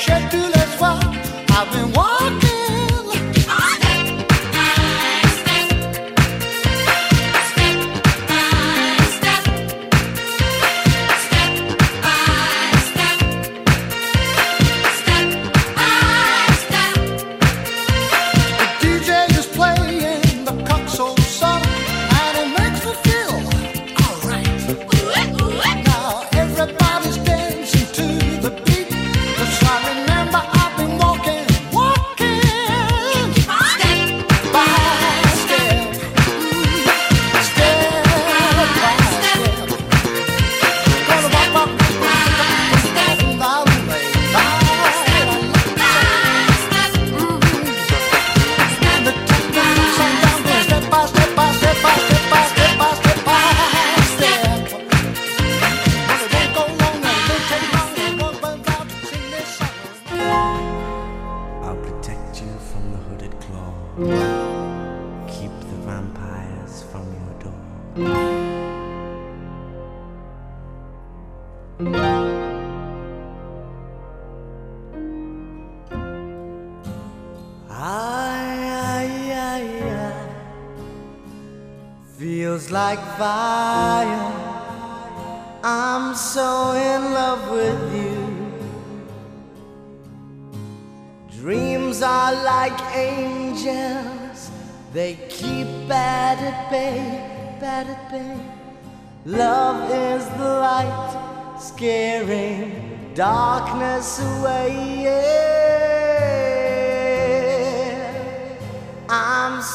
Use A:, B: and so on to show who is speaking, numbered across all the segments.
A: chez tous les soirs
B: avec moi.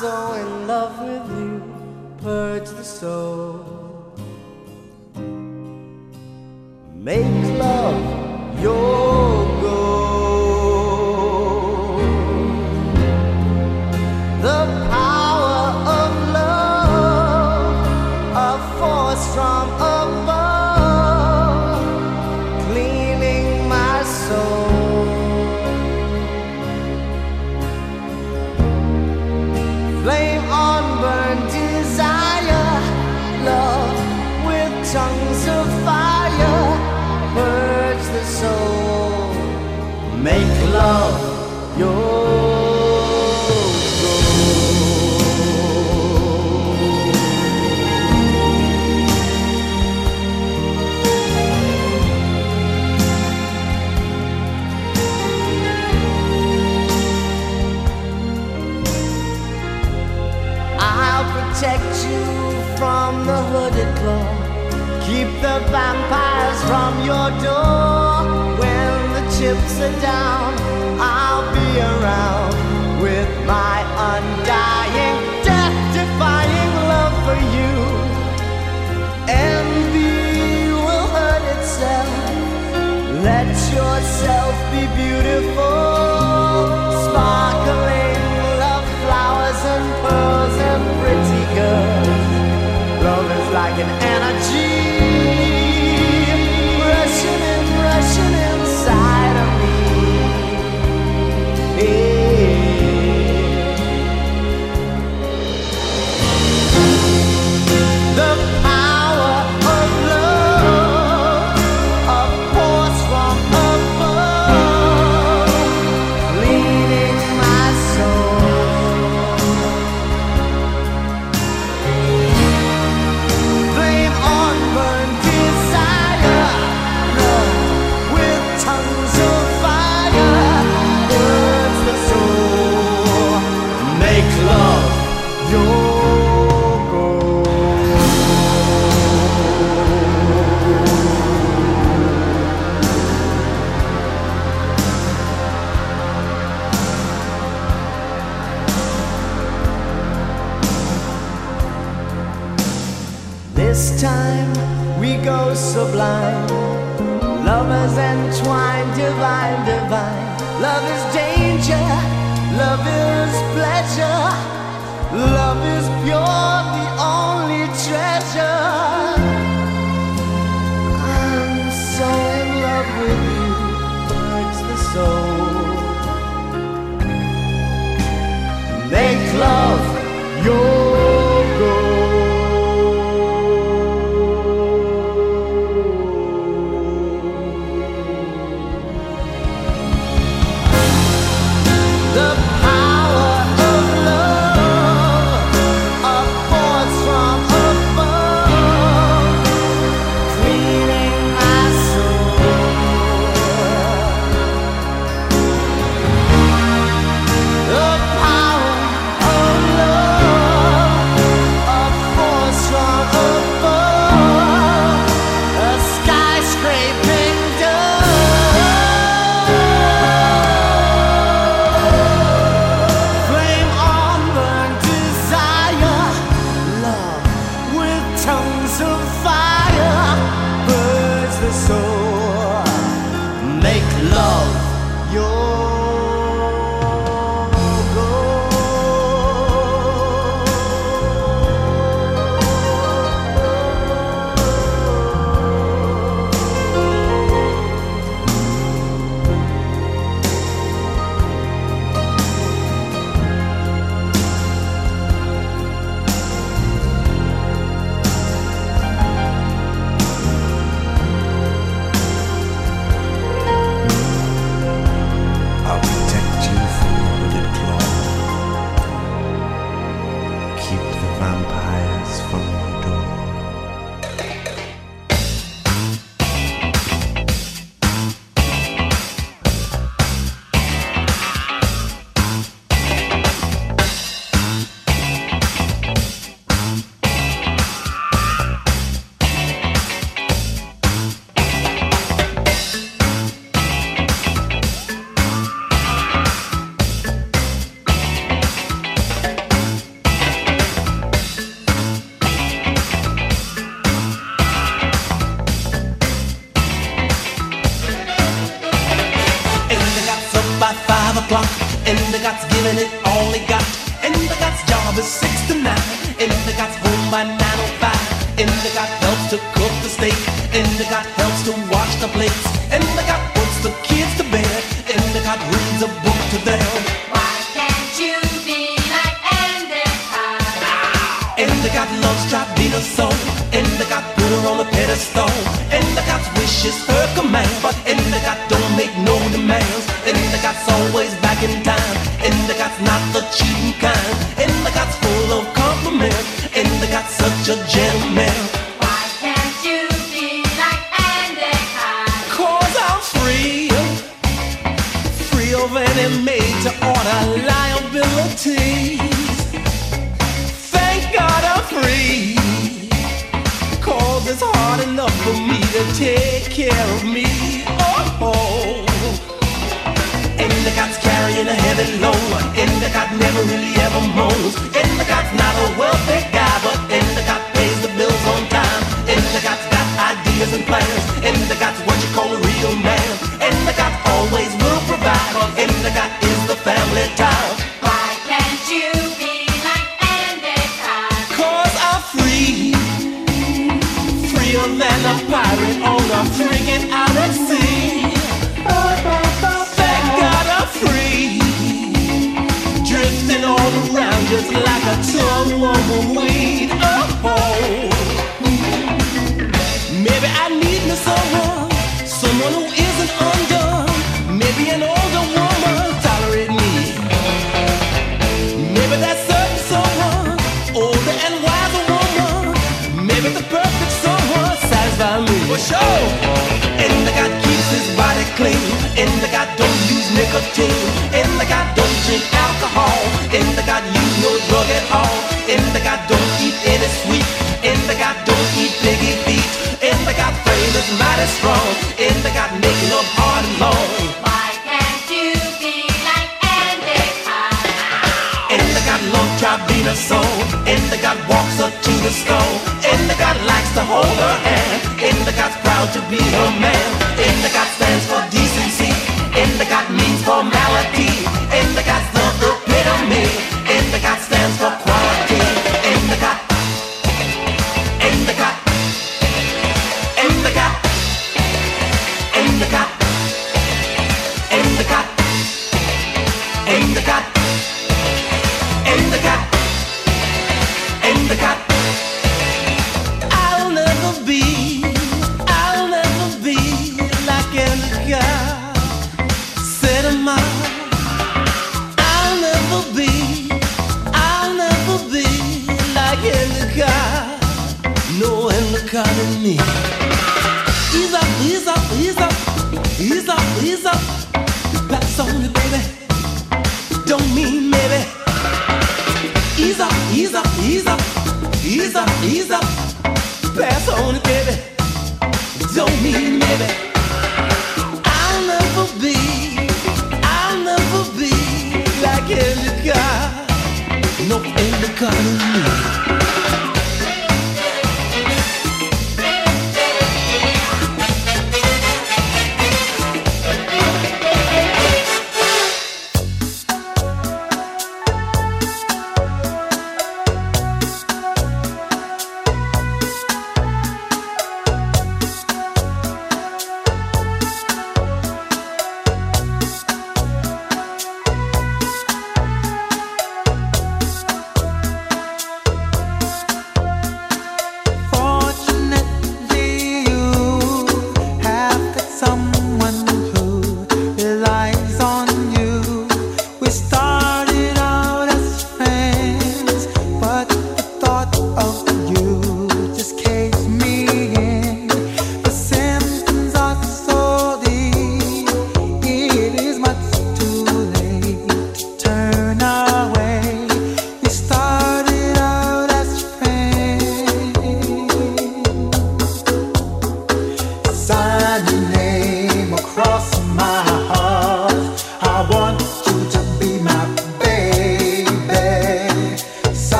B: so in love with you, purge the soul. Make love your your door when the chips are down. I'll be around with my undying, death-defying love for you. Envy will hurt itself. Let yourself be beautiful. dressed the God's wishes her command. But in
C: the God don't make no demands. And the God's always back in time. And the God's not the cheating kind. And God's full of no drug at all. In the God don't eat any sweet. In the God don't eat biggie feet. In the I frame is mighty strong. In the God make no hard and long.
D: Why can't you be like Andy
C: Carter? In the I love Tribina so. In the walks up to the stone. In the God likes to hold her hand. In the God's proud to be her man. In the God's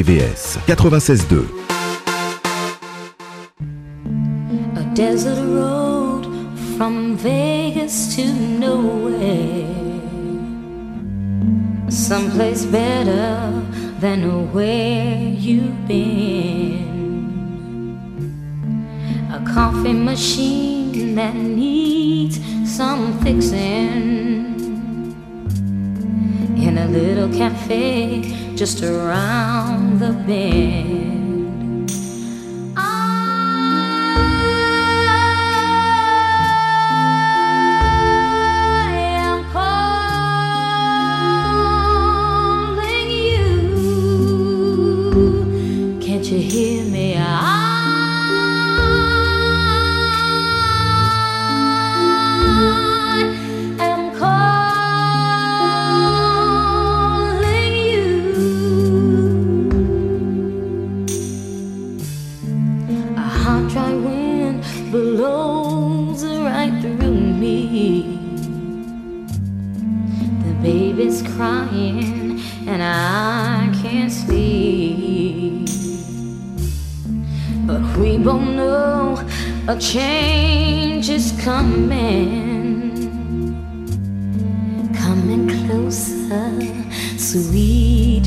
E: RVVS 96.2.
F: A desert road from Vegas to nowhere. Someplace better than where you've been. A coffee machine that needs some fixing in a little cafe just around the bed. blows right through me. The baby's crying and I can't sleep. But we both know a change is coming. Coming closer, sweet.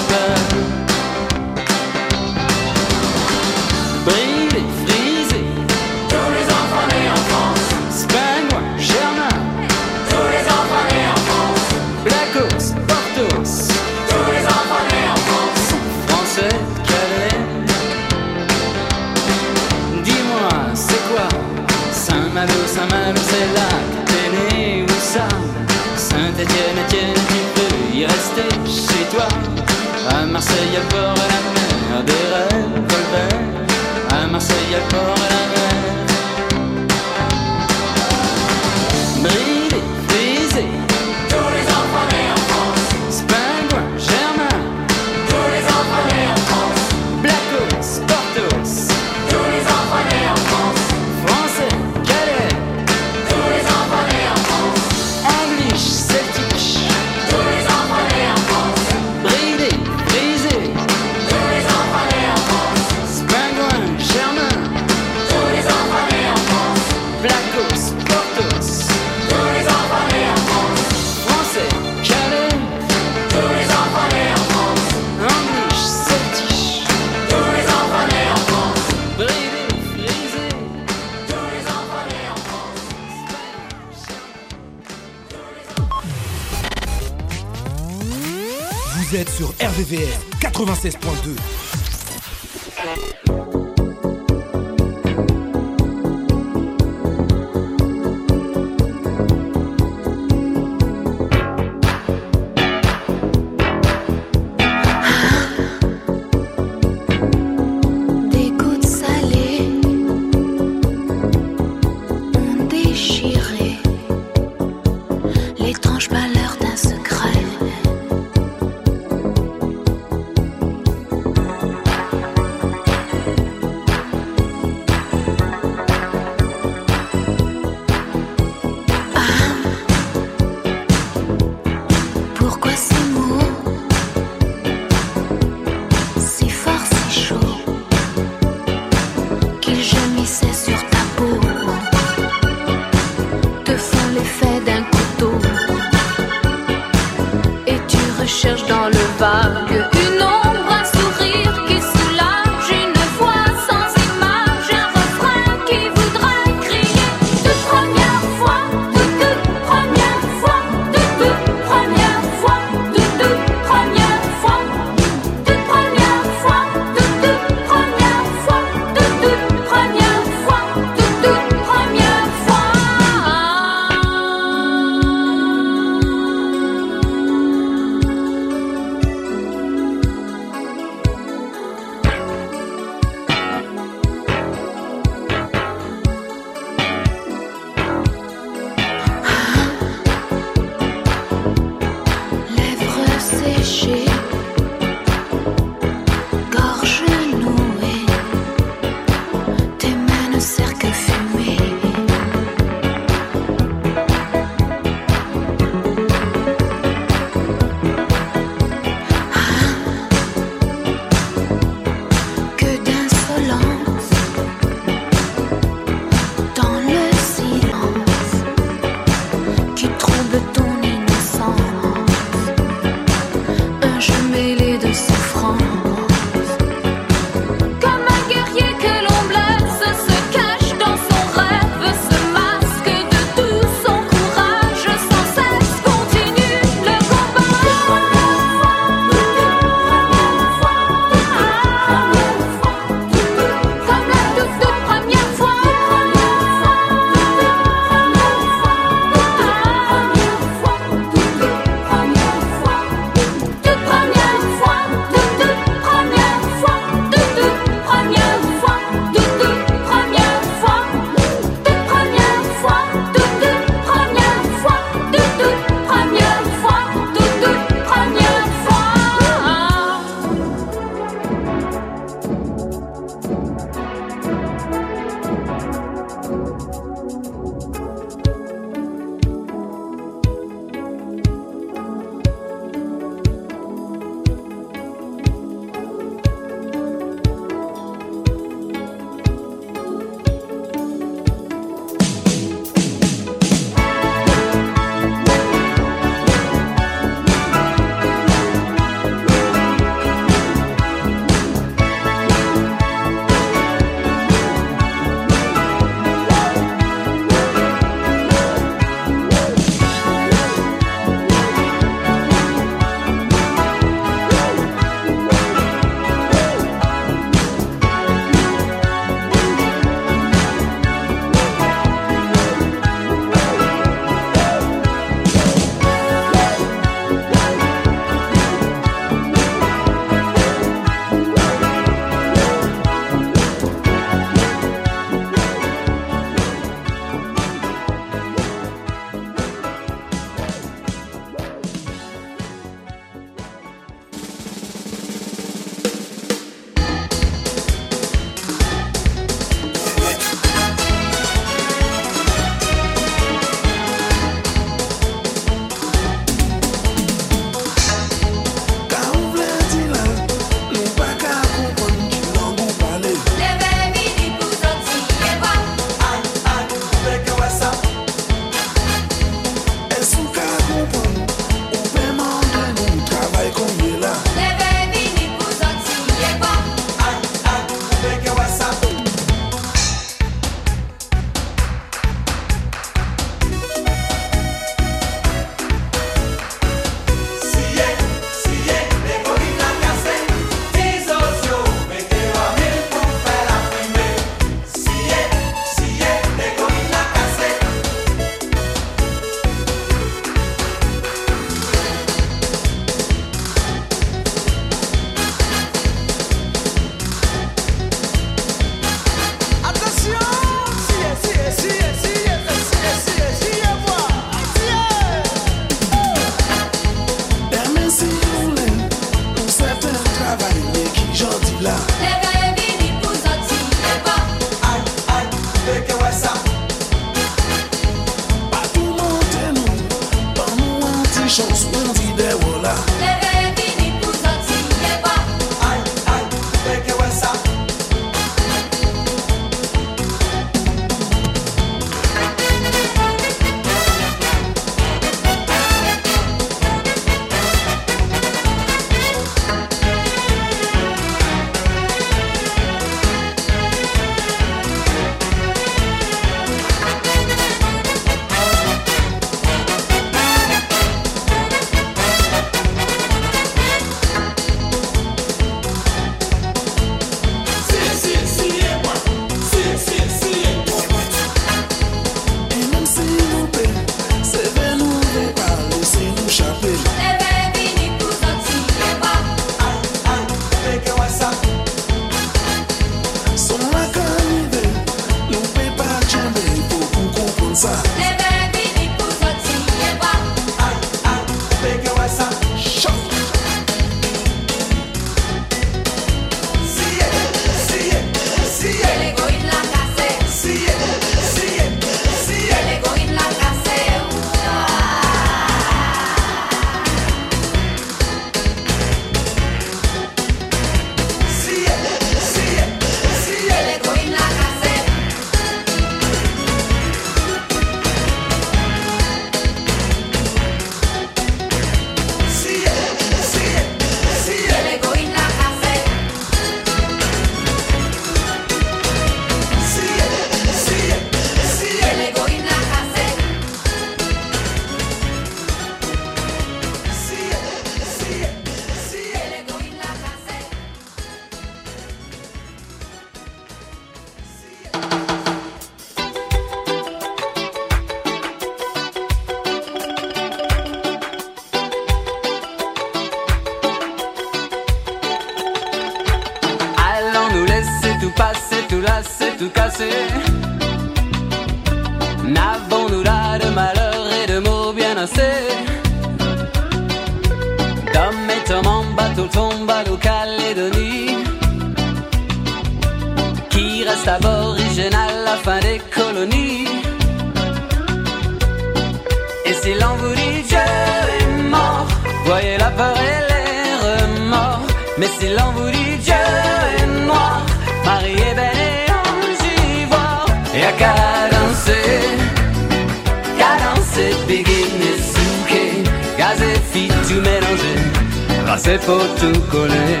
G: yeux mélangés,
H: tout coller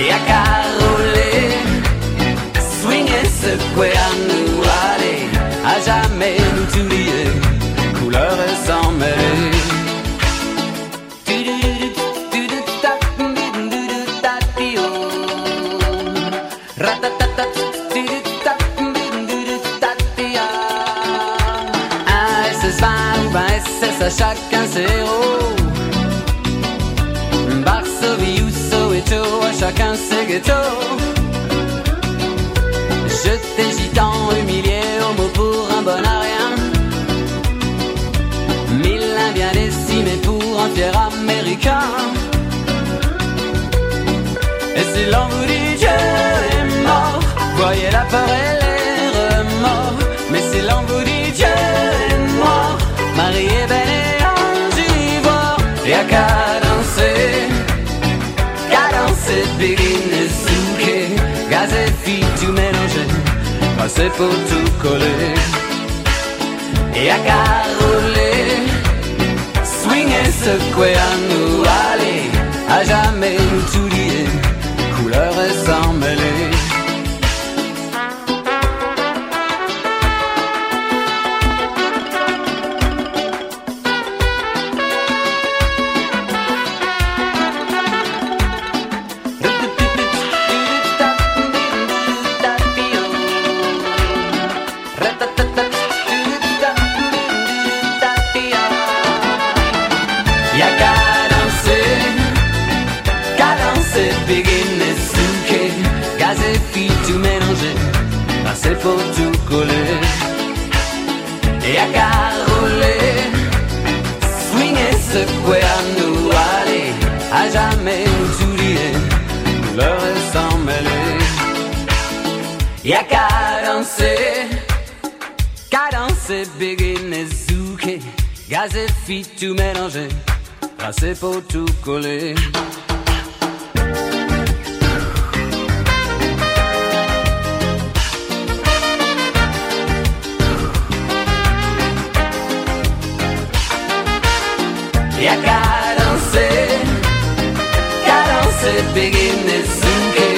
H: et à caroler, swinguer, secouer à nous aller, à jamais nous oublier, couleur sans mêler. chaque zéro. Varsovie, et à chacun ses ghettos. Gitan, humilié, homo pour un bon à. Mille indiens décimés pour un fier américain. Et si l'on vous dit Dieu est mort, voyez la peur, C'est pour tout coller et à caroler, swing et secouer à nous aller, à jamais nous oublier. Gaz et filles tout mélangé, tracé pour tout coller. Y'a qu'à danser, qu'à danser, beginner, souquer.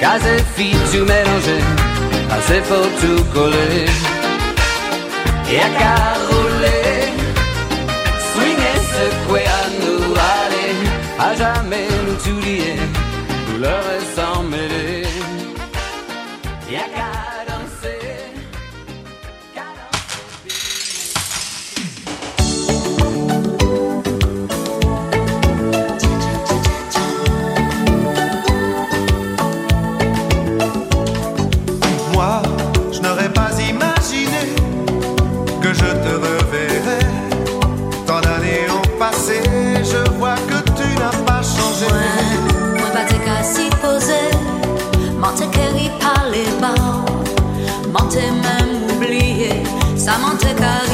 H: Gaz tout mélangé, tracé pour tout coller. jamais nous oublier, nous leur sans mêler.
I: Samantha Carrie.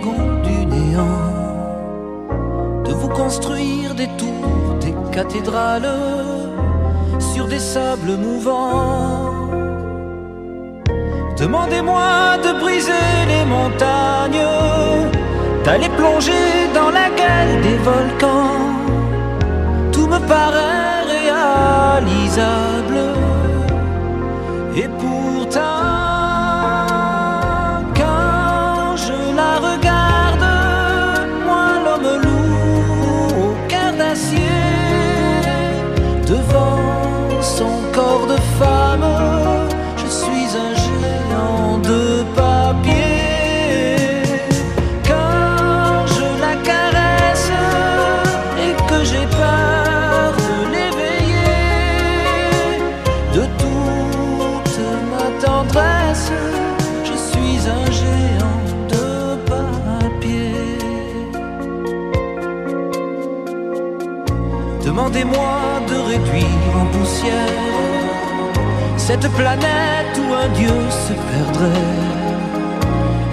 J: du de vous construire des tours, des cathédrales sur des sables mouvants. Demandez-moi de briser les montagnes, d'aller plonger dans la gueule des volcans. Tout me paraît réalisable moi de réduire en poussière cette planète où un dieu se perdrait.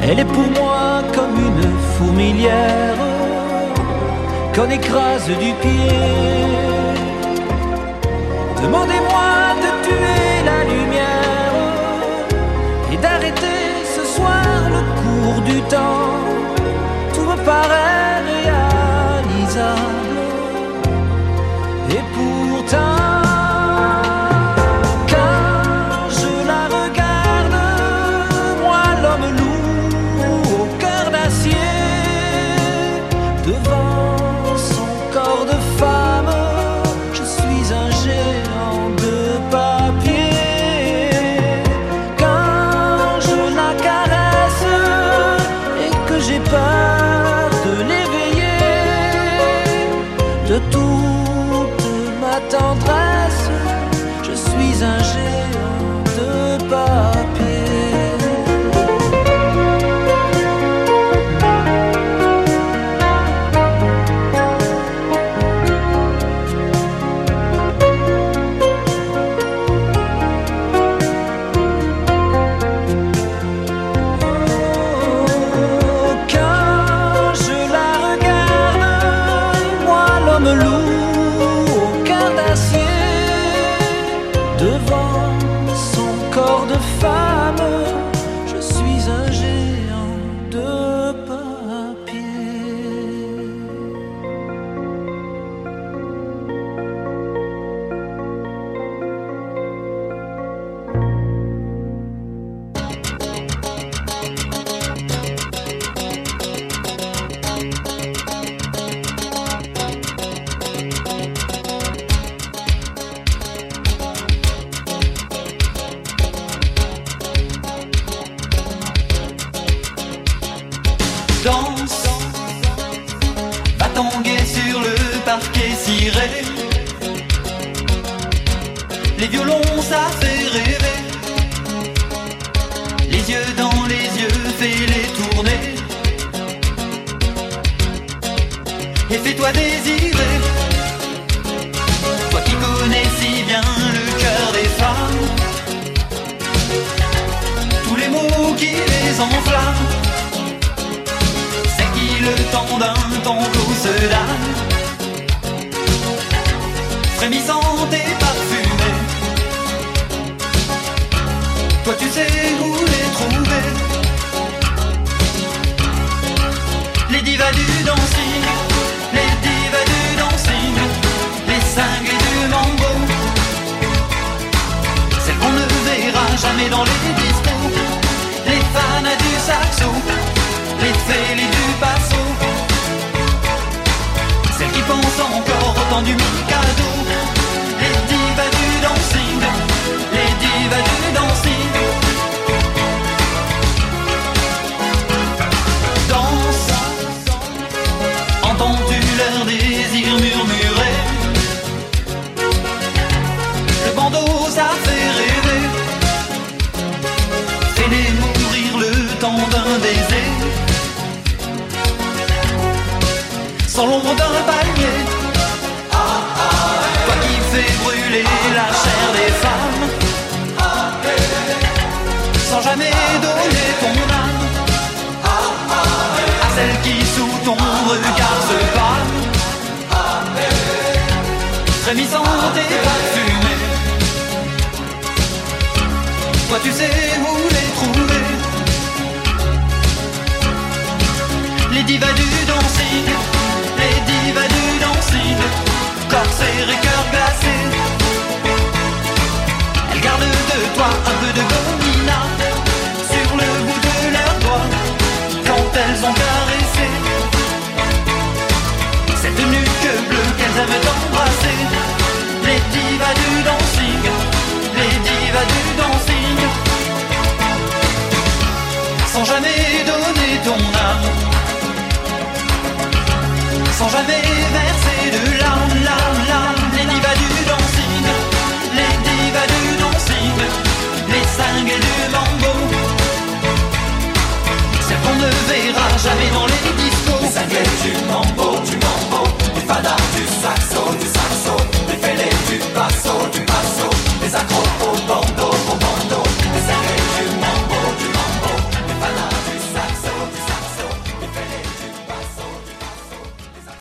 J: Elle est pour moi comme une fourmilière qu'on écrase du pied. Demandez-moi de tuer la lumière et d'arrêter ce soir le cours du temps. Tout me paraît réalisable.